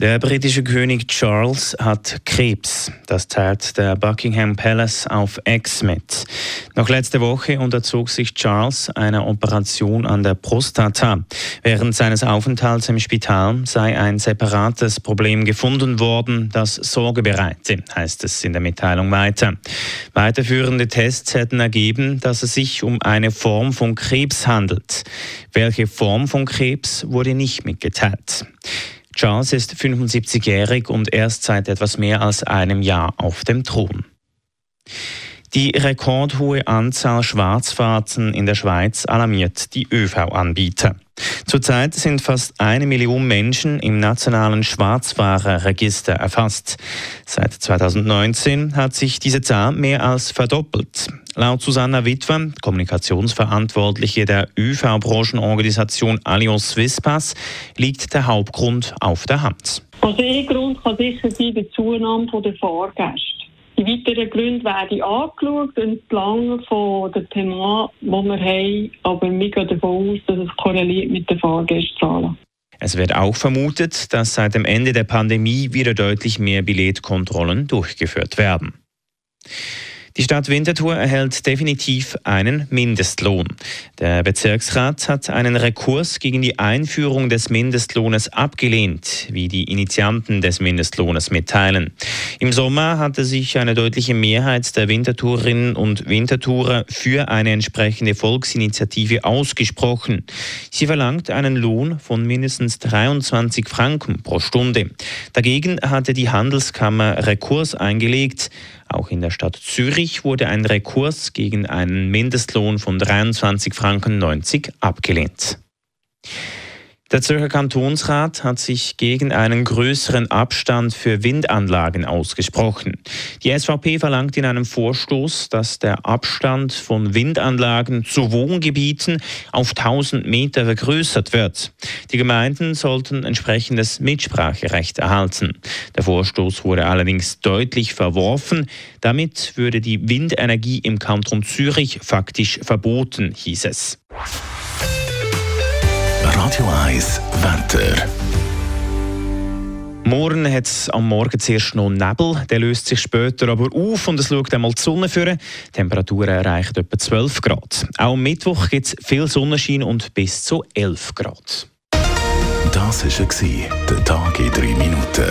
Der britische König Charles hat Krebs. Das teilt der Buckingham Palace auf Ex mit. Noch letzte Woche unterzog sich Charles einer Operation an der Prostata. Während seines Aufenthalts im Spital sei ein separates Problem gefunden worden, das Sorge bereite, heißt es in der Mitteilung weiter. Weiterführende Tests hätten ergeben, dass es sich um eine Form von Krebs handelt. Welche Form von Krebs wurde nicht mitgeteilt. Charles ist 75-jährig und erst seit etwas mehr als einem Jahr auf dem Thron. Die rekordhohe Anzahl Schwarzfahrten in der Schweiz alarmiert die ÖV-Anbieter. Zurzeit sind fast eine Million Menschen im nationalen Schwarzfahrerregister erfasst. Seit 2019 hat sich diese Zahl mehr als verdoppelt. Laut Susanna Witwer, Kommunikationsverantwortliche der ÖV-Branchenorganisation Allianz Swisspass, liegt der Hauptgrund auf der Hand. Also ein Grund kann sicher sein die Zunahme der Fahrgäste. Die weiteren Gründe werden angeschaut entlang von der Thema, die wir haben, aber wir gehen davon aus, dass es korreliert mit den Fahrgastzahlen. Es wird auch vermutet, dass seit dem Ende der Pandemie wieder deutlich mehr Billetkontrollen durchgeführt werden. Die Stadt Winterthur erhält definitiv einen Mindestlohn. Der Bezirksrat hat einen Rekurs gegen die Einführung des Mindestlohnes abgelehnt, wie die Initianten des Mindestlohnes mitteilen. Im Sommer hatte sich eine deutliche Mehrheit der Winterthurerinnen und Winterthurer für eine entsprechende Volksinitiative ausgesprochen. Sie verlangt einen Lohn von mindestens 23 Franken pro Stunde. Dagegen hatte die Handelskammer Rekurs eingelegt. Auch in der Stadt Zürich wurde ein Rekurs gegen einen Mindestlohn von 23 Franken 90 abgelehnt. Der Zürcher Kantonsrat hat sich gegen einen größeren Abstand für Windanlagen ausgesprochen. Die SVP verlangt in einem Vorstoß, dass der Abstand von Windanlagen zu Wohngebieten auf 1000 Meter vergrößert wird. Die Gemeinden sollten entsprechendes Mitspracherecht erhalten. Der Vorstoß wurde allerdings deutlich verworfen. Damit würde die Windenergie im Kanton Zürich faktisch verboten, hieß es. Radio 1 Wetter. Morgen hat es am Morgen zuerst noch Nebel, der löst sich später aber auf und es schaut einmal die Sonne führen. Die Temperaturen erreichen etwa 12 Grad. Auch am Mittwoch gibt es viel Sonnenschein und bis zu 11 Grad. Das war der Tag in 3 Minuten.